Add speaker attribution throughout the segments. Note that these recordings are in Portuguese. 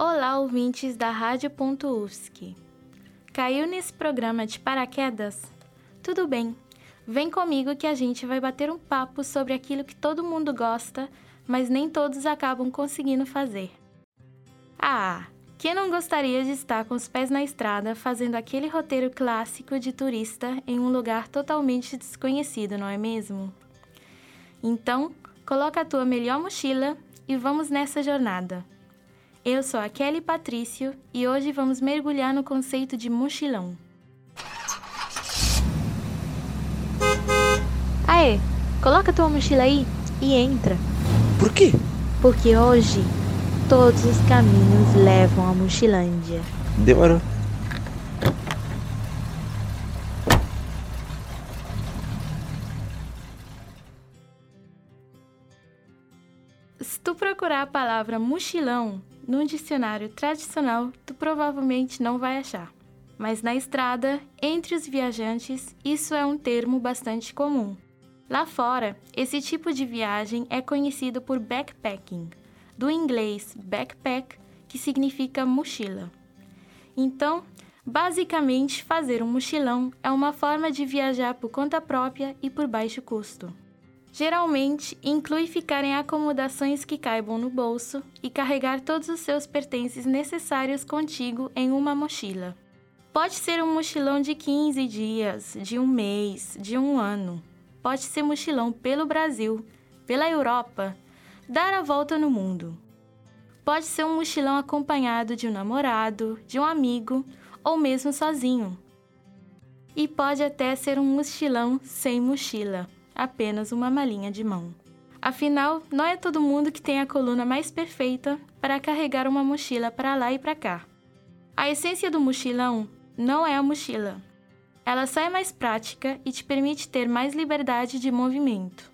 Speaker 1: Olá, ouvintes da Rádio.UFSC. Caiu nesse programa de paraquedas? Tudo bem, vem comigo que a gente vai bater um papo sobre aquilo que todo mundo gosta, mas nem todos acabam conseguindo fazer. Ah, quem não gostaria de estar com os pés na estrada fazendo aquele roteiro clássico de turista em um lugar totalmente desconhecido, não é mesmo? Então, coloca a tua melhor mochila e vamos nessa jornada. Eu sou a Kelly Patrício e hoje vamos mergulhar no conceito de mochilão. Aê, coloca tua mochila aí e entra.
Speaker 2: Por quê?
Speaker 1: Porque hoje todos os caminhos levam a Mochilândia.
Speaker 2: Demorou.
Speaker 1: Procurar a palavra mochilão num dicionário tradicional, tu provavelmente não vai achar. Mas na estrada, entre os viajantes, isso é um termo bastante comum. Lá fora, esse tipo de viagem é conhecido por backpacking, do inglês backpack, que significa mochila. Então, basicamente, fazer um mochilão é uma forma de viajar por conta própria e por baixo custo. Geralmente, inclui ficar em acomodações que caibam no bolso e carregar todos os seus pertences necessários contigo em uma mochila. Pode ser um mochilão de 15 dias, de um mês, de um ano. Pode ser mochilão pelo Brasil, pela Europa, dar a volta no mundo. Pode ser um mochilão acompanhado de um namorado, de um amigo ou mesmo sozinho. E pode até ser um mochilão sem mochila apenas uma malinha de mão. Afinal, não é todo mundo que tem a coluna mais perfeita para carregar uma mochila para lá e para cá. A essência do mochilão não é a mochila. Ela só é mais prática e te permite ter mais liberdade de movimento.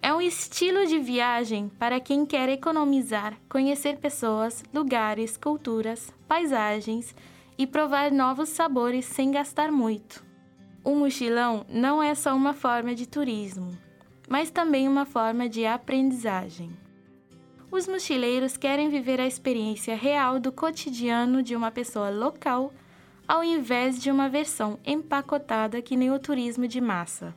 Speaker 1: É um estilo de viagem para quem quer economizar, conhecer pessoas, lugares, culturas, paisagens e provar novos sabores sem gastar muito. O mochilão não é só uma forma de turismo, mas também uma forma de aprendizagem. Os mochileiros querem viver a experiência real do cotidiano de uma pessoa local, ao invés de uma versão empacotada que nem o turismo de massa.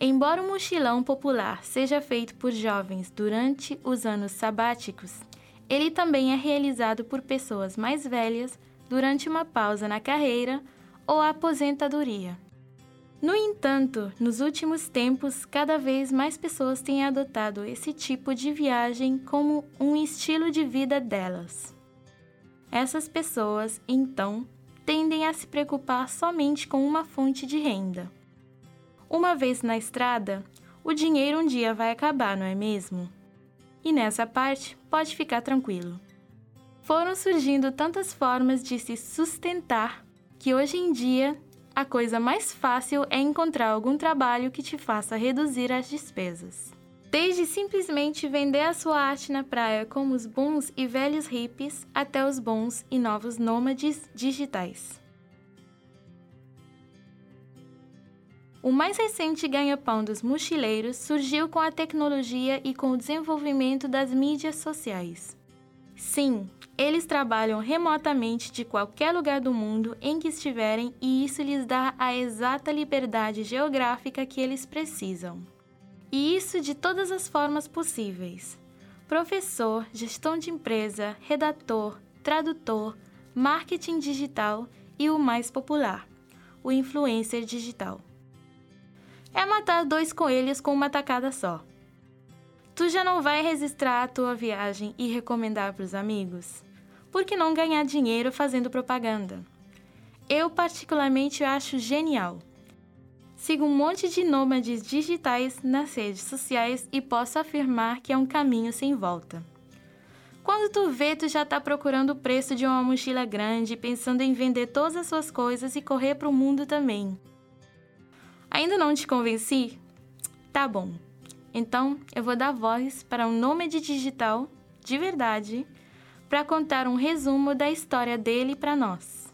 Speaker 1: Embora o mochilão popular seja feito por jovens durante os anos sabáticos, ele também é realizado por pessoas mais velhas durante uma pausa na carreira ou a aposentadoria. No entanto, nos últimos tempos, cada vez mais pessoas têm adotado esse tipo de viagem como um estilo de vida delas. Essas pessoas, então, tendem a se preocupar somente com uma fonte de renda. Uma vez na estrada, o dinheiro um dia vai acabar, não é mesmo? E nessa parte, pode ficar tranquilo foram surgindo tantas formas de se sustentar que hoje em dia a coisa mais fácil é encontrar algum trabalho que te faça reduzir as despesas. Desde simplesmente vender a sua arte na praia como os bons e velhos hippies até os bons e novos nômades digitais. O mais recente ganha-pão dos mochileiros surgiu com a tecnologia e com o desenvolvimento das mídias sociais. Sim, eles trabalham remotamente de qualquer lugar do mundo em que estiverem e isso lhes dá a exata liberdade geográfica que eles precisam. E isso de todas as formas possíveis: professor, gestão de empresa, redator, tradutor, marketing digital e o mais popular, o influencer digital. É matar dois coelhos com uma tacada só. Tu já não vai registrar a tua viagem e recomendar para os amigos? Por que não ganhar dinheiro fazendo propaganda? Eu particularmente acho genial. Sigo um monte de nômades digitais nas redes sociais e posso afirmar que é um caminho sem volta. Quando tu vê, tu já está procurando o preço de uma mochila grande, pensando em vender todas as suas coisas e correr para o mundo também. Ainda não te convenci? Tá bom. Então, eu vou dar voz para um nômade digital, de verdade, para contar um resumo da história dele para nós.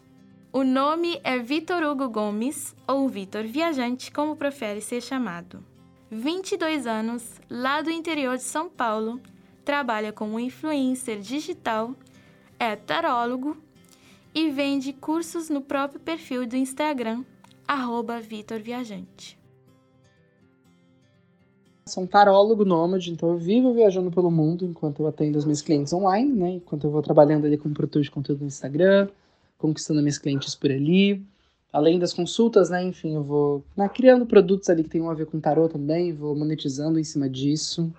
Speaker 1: O nome é Vitor Hugo Gomes, ou Vitor Viajante, como prefere ser chamado. 22 anos, lá do interior de São Paulo, trabalha como influencer digital, é tarólogo e vende cursos no próprio perfil do Instagram, arroba Vitor Viajante.
Speaker 2: Sou um tarólogo nômade, então eu vivo viajando pelo mundo enquanto eu atendo os meus clientes online, né? Enquanto eu vou trabalhando ali com produtor de conteúdo no Instagram, conquistando meus clientes por ali. Além das consultas, né? Enfim, eu vou né, criando produtos ali que tenham a ver com tarô também, vou monetizando em cima disso.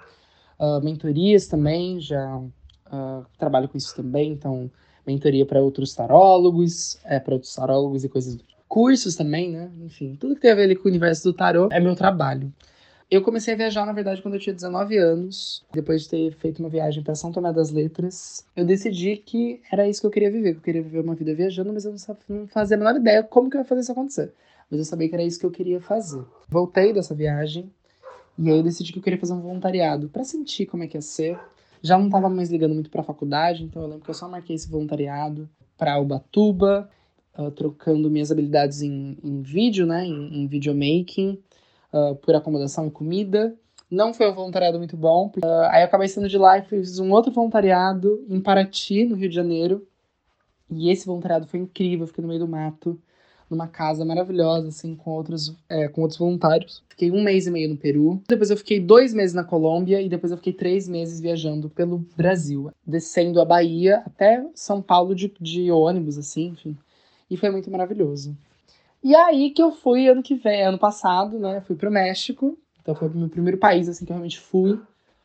Speaker 2: Uh, mentorias também, já uh, trabalho com isso também, então mentoria para outros tarólogos, é, para outros tarólogos e coisas. Cursos também, né? Enfim, tudo que tem a ver ali com o universo do tarô é meu trabalho. Eu comecei a viajar, na verdade, quando eu tinha 19 anos. Depois de ter feito uma viagem para São Tomé das Letras, eu decidi que era isso que eu queria viver. Que eu queria viver uma vida viajando, mas eu não fazia a menor ideia como que eu ia fazer isso acontecer. Mas eu sabia que era isso que eu queria fazer. Voltei dessa viagem e aí eu decidi que eu queria fazer um voluntariado para sentir como é que ia ser. Já não estava mais ligando muito para a faculdade, então eu lembro que eu só marquei esse voluntariado para Ubatuba, uh, trocando minhas habilidades em, em vídeo, né, em, em videomaking uh, por acomodação e comida. Não foi um voluntariado muito bom. Uh, aí eu acabei saindo de lá e fiz um outro voluntariado em Paraty, no Rio de Janeiro. E esse voluntariado foi incrível. Eu fiquei no meio do mato, numa casa maravilhosa, assim, com outros, é, com outros voluntários. Fiquei um mês e meio no Peru. Depois eu fiquei dois meses na Colômbia. E depois eu fiquei três meses viajando pelo Brasil. Descendo a Bahia até São Paulo de, de ônibus, assim, enfim. E foi muito maravilhoso. E aí que eu fui ano que vem, ano passado, né? Fui pro México. Então foi o meu primeiro país assim que eu realmente fui,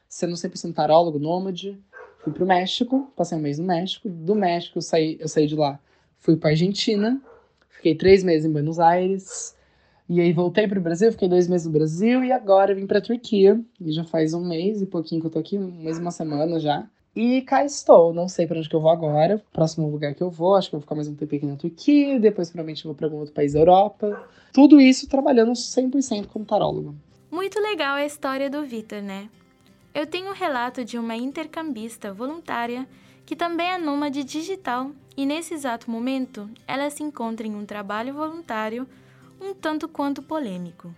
Speaker 2: sendo 100% tarólogo, nômade. Fui pro México, passei um mês no México. Do México eu saí, eu saí de lá, fui pra Argentina. Fiquei três meses em Buenos Aires. E aí voltei pro Brasil, fiquei dois meses no Brasil e agora vim pra Turquia. E já faz um mês e pouquinho que eu tô aqui, um mês e uma semana já. E cá estou, não sei para onde que eu vou agora. Próximo lugar que eu vou, acho que eu vou ficar mais um tempo aqui na Turquia, depois provavelmente vou para algum outro país da Europa. Tudo isso trabalhando 100% como tarólogo.
Speaker 1: Muito legal a história do Vitor, né? Eu tenho um relato de uma intercambista voluntária que também é nômade digital e nesse exato momento ela se encontra em um trabalho voluntário um tanto quanto polêmico.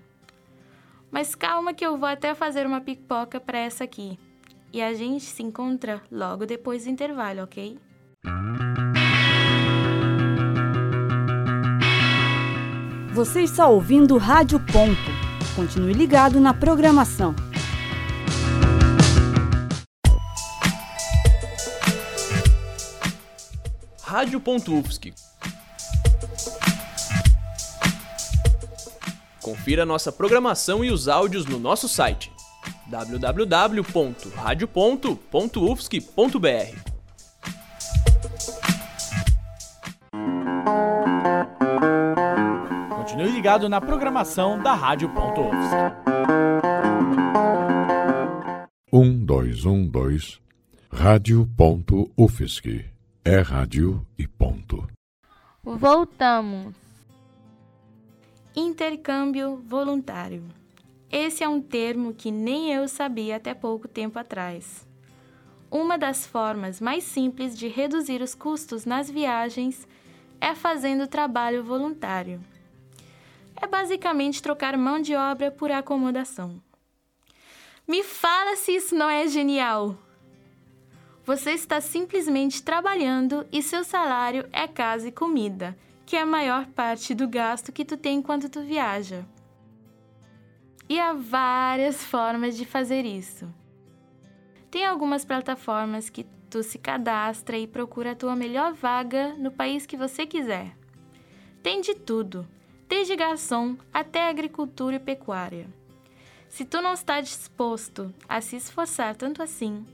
Speaker 1: Mas calma que eu vou até fazer uma pipoca para essa aqui e a gente se encontra logo depois do intervalo, ok?
Speaker 3: Você está ouvindo Rádio Ponto. Continue ligado na programação.
Speaker 4: Rádio Ponto UFSC. Confira nossa programação e os áudios no nosso site www.radio.ufsc.br.
Speaker 5: Continue ligado na programação da Rádio.UFSC.
Speaker 6: Um, dois, um, dois. Rádio.UFSC. É rádio e ponto.
Speaker 1: Voltamos. Intercâmbio voluntário. Esse é um termo que nem eu sabia até pouco tempo atrás. Uma das formas mais simples de reduzir os custos nas viagens é fazendo trabalho voluntário. É basicamente trocar mão de obra por acomodação. Me fala se isso não é genial! Você está simplesmente trabalhando e seu salário é casa e comida, que é a maior parte do gasto que tu tem enquanto tu viaja. E há várias formas de fazer isso. Tem algumas plataformas que tu se cadastra e procura a tua melhor vaga no país que você quiser. Tem de tudo, desde garçom até agricultura e pecuária. Se tu não está disposto a se esforçar tanto assim,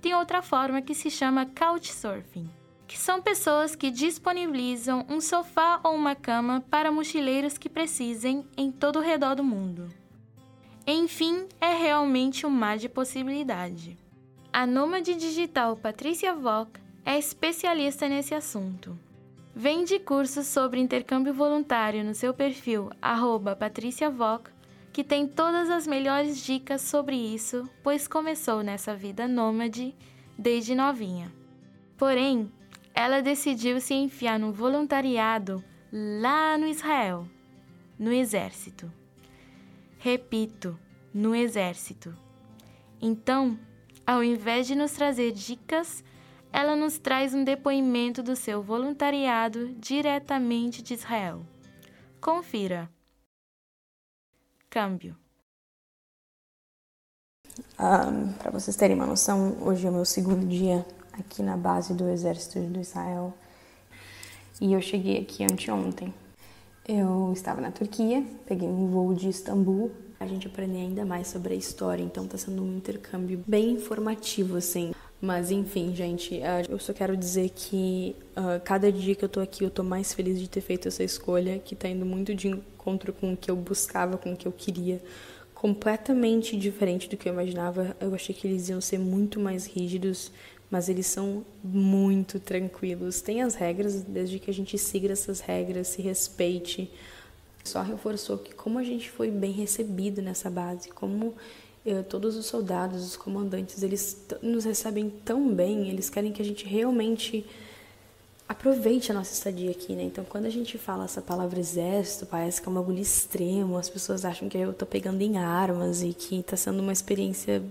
Speaker 1: tem outra forma que se chama Couchsurfing, que são pessoas que disponibilizam um sofá ou uma cama para mochileiros que precisem em todo o redor do mundo. Enfim, é realmente um mar de possibilidade. A nômade digital Patrícia Vock é especialista nesse assunto. Vende cursos sobre intercâmbio voluntário no seu perfil @patriciavoc, que tem todas as melhores dicas sobre isso, pois começou nessa vida nômade desde novinha. Porém, ela decidiu se enfiar no voluntariado lá no Israel, no exército. Repito, no exército. Então, Ao invés de nos trazer dicas, ela nos traz um depoimento do seu voluntariado diretamente de Israel. Confira. Câmbio.
Speaker 7: Um, Para vocês terem uma noção, hoje é o meu segundo dia aqui na base do Exército do Israel e eu cheguei aqui anteontem. Eu estava na Turquia, peguei um voo de Istambul. A gente aprende ainda mais sobre a história, então está sendo um intercâmbio bem informativo, assim. Mas enfim, gente, eu só quero dizer que uh, cada dia que eu tô aqui eu tô mais feliz de ter feito essa escolha, que tá indo muito de encontro com o que eu buscava, com o que eu queria. Completamente diferente do que eu imaginava. Eu achei que eles iam ser muito mais rígidos, mas eles são muito tranquilos. Tem as regras, desde que a gente siga essas regras, se respeite. Só reforçou que como a gente foi bem recebido nessa base, como eh, todos os soldados, os comandantes, eles nos recebem tão bem, eles querem que a gente realmente aproveite a nossa estadia aqui, né? Então, quando a gente fala essa palavra exército, parece que é um bagulho extremo, as pessoas acham que eu tô pegando em armas e que tá sendo uma experiência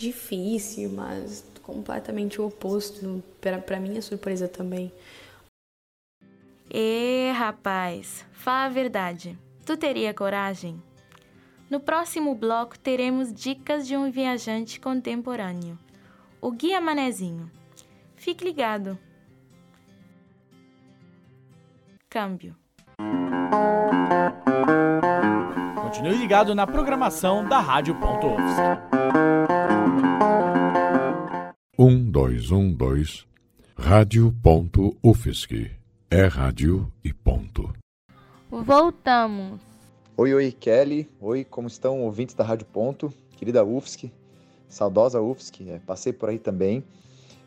Speaker 7: difícil, mas completamente o oposto, para minha surpresa também.
Speaker 1: E rapaz, fala a verdade. Tu teria coragem? No próximo bloco teremos dicas de um viajante contemporâneo, o Guia Manezinho. Fique ligado. Câmbio.
Speaker 5: Continue ligado na programação da Rádio Ponto
Speaker 6: Um dois um dois Rádio Ponto UFSC. É rádio e ponto.
Speaker 1: Voltamos.
Speaker 8: Oi, oi, Kelly. Oi, como estão ouvintes da Rádio Ponto? Querida UFSC, saudosa UFSC, é, passei por aí também.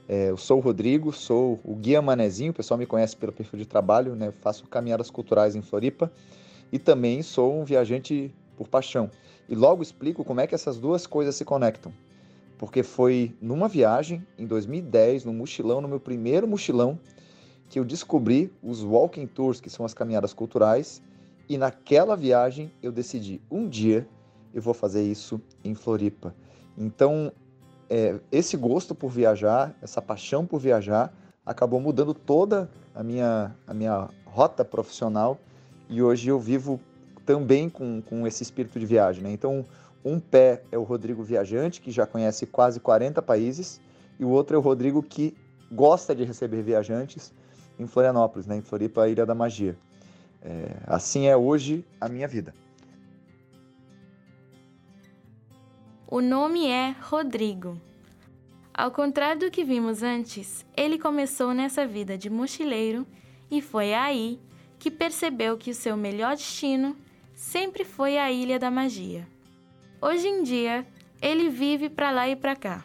Speaker 8: É, eu sou o Rodrigo, sou o Guia Manezinho, o pessoal me conhece pelo perfil de trabalho, né? faço caminhadas culturais em Floripa e também sou um viajante por paixão. E logo explico como é que essas duas coisas se conectam. Porque foi numa viagem, em 2010, no mochilão, no meu primeiro mochilão, que eu descobri os walking tours, que são as caminhadas culturais, e naquela viagem eu decidi, um dia eu vou fazer isso em Floripa. Então, é, esse gosto por viajar, essa paixão por viajar, acabou mudando toda a minha, a minha rota profissional e hoje eu vivo também com, com esse espírito de viagem. Né? Então, um pé é o Rodrigo Viajante, que já conhece quase 40 países, e o outro é o Rodrigo que gosta de receber viajantes em Florianópolis, né? em Floripa, Ilha da Magia. É, assim é hoje a minha vida.
Speaker 1: O nome é Rodrigo. Ao contrário do que vimos antes, ele começou nessa vida de mochileiro e foi aí que percebeu que o seu melhor destino sempre foi a Ilha da Magia. Hoje em dia, ele vive para lá e para cá,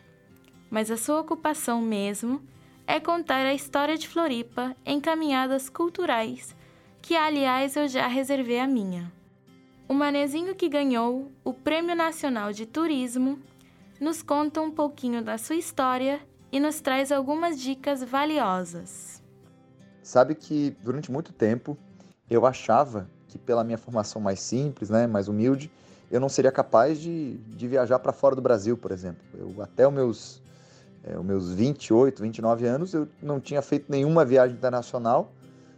Speaker 1: mas a sua ocupação mesmo é contar a história de Floripa em caminhadas culturais que aliás eu já reservei a minha. O manezinho que ganhou o Prêmio Nacional de Turismo nos conta um pouquinho da sua história e nos traz algumas dicas valiosas.
Speaker 8: Sabe que durante muito tempo eu achava que pela minha formação mais simples, né, mais humilde, eu não seria capaz de, de viajar para fora do Brasil, por exemplo. Eu, até os meus, é, os meus 28, 29 anos, eu não tinha feito nenhuma viagem internacional,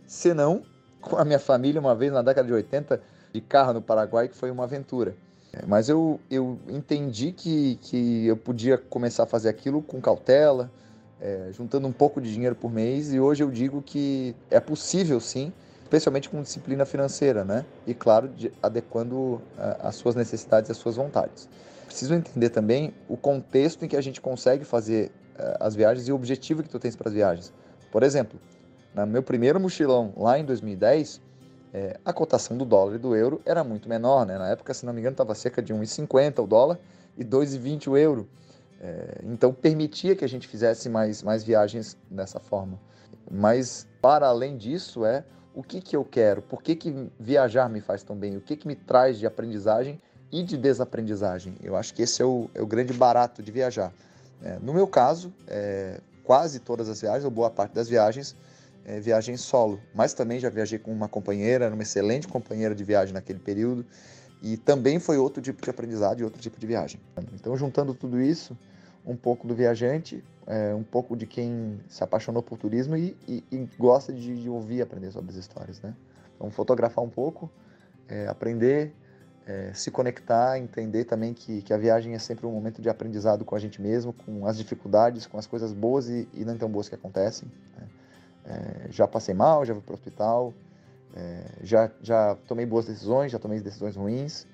Speaker 8: senão com a minha família uma vez na década de 80 de carro no Paraguai, que foi uma aventura. É, mas eu, eu entendi que, que eu podia começar a fazer aquilo com cautela, é, juntando um pouco de dinheiro por mês, e hoje eu digo que é possível sim, especialmente com disciplina financeira, né? E claro, de, adequando a, as suas necessidades e as suas vontades. Preciso entender também o contexto em que a gente consegue fazer uh, as viagens e o objetivo que tu tens para as viagens. Por exemplo, no meu primeiro mochilão, lá em 2010, é, a cotação do dólar e do euro era muito menor. Né? Na época, se não me engano, estava cerca de 1,50 o dólar e 2,20 o euro. É, então, permitia que a gente fizesse mais, mais viagens dessa forma. Mas, para além disso, é o que, que eu quero, por que, que viajar me faz tão bem, o que, que me traz de aprendizagem e de desaprendizagem. Eu acho que esse é o, é o grande barato de viajar. É, no meu caso, é, quase todas as viagens, ou boa parte das viagens, é, viagem solo, mas também já viajei com uma companheira, uma excelente companheira de viagem naquele período, e também foi outro tipo de aprendizado e outro tipo de viagem. Então, juntando tudo isso, um pouco do viajante, é, um pouco de quem se apaixonou por turismo e, e, e gosta de, de, ouvir e aprender sobre as histórias, né? Então, fotografar um pouco, é, aprender, é, se conectar, entender também que, que a viagem é sempre um momento de aprendizado com a gente mesmo, com as dificuldades, com as coisas boas e, e não tão boas que acontecem. Né? É, já passei mal, já fui para o hospital, é, já, já tomei boas decisões, já tomei decisões ruins,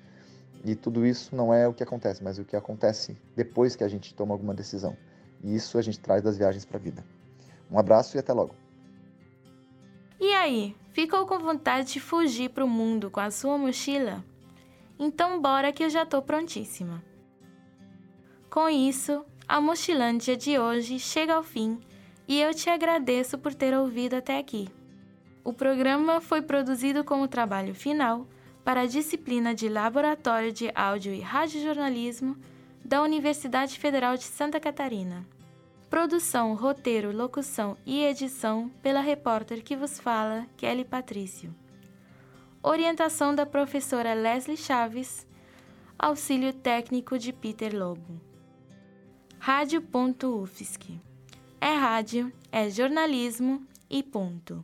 Speaker 8: e tudo isso não é o que acontece, mas o que acontece depois que a gente toma alguma decisão. E isso a gente traz das viagens para a vida. Um abraço e até logo.
Speaker 1: E aí, ficou com vontade de fugir para o mundo com a sua mochila? Então bora que eu já tô prontíssima. Com isso, a Mochilândia de hoje chega ao fim e eu te agradeço por ter ouvido até aqui. O programa foi produzido como trabalho final para a disciplina de Laboratório de Áudio e Radiojornalismo da Universidade Federal de Santa Catarina. Produção, roteiro, locução e edição pela repórter que vos fala, Kelly Patrício. Orientação da professora Leslie Chaves. Auxílio técnico de Peter Lobo. Rádio.UFSC. É rádio, é jornalismo e ponto.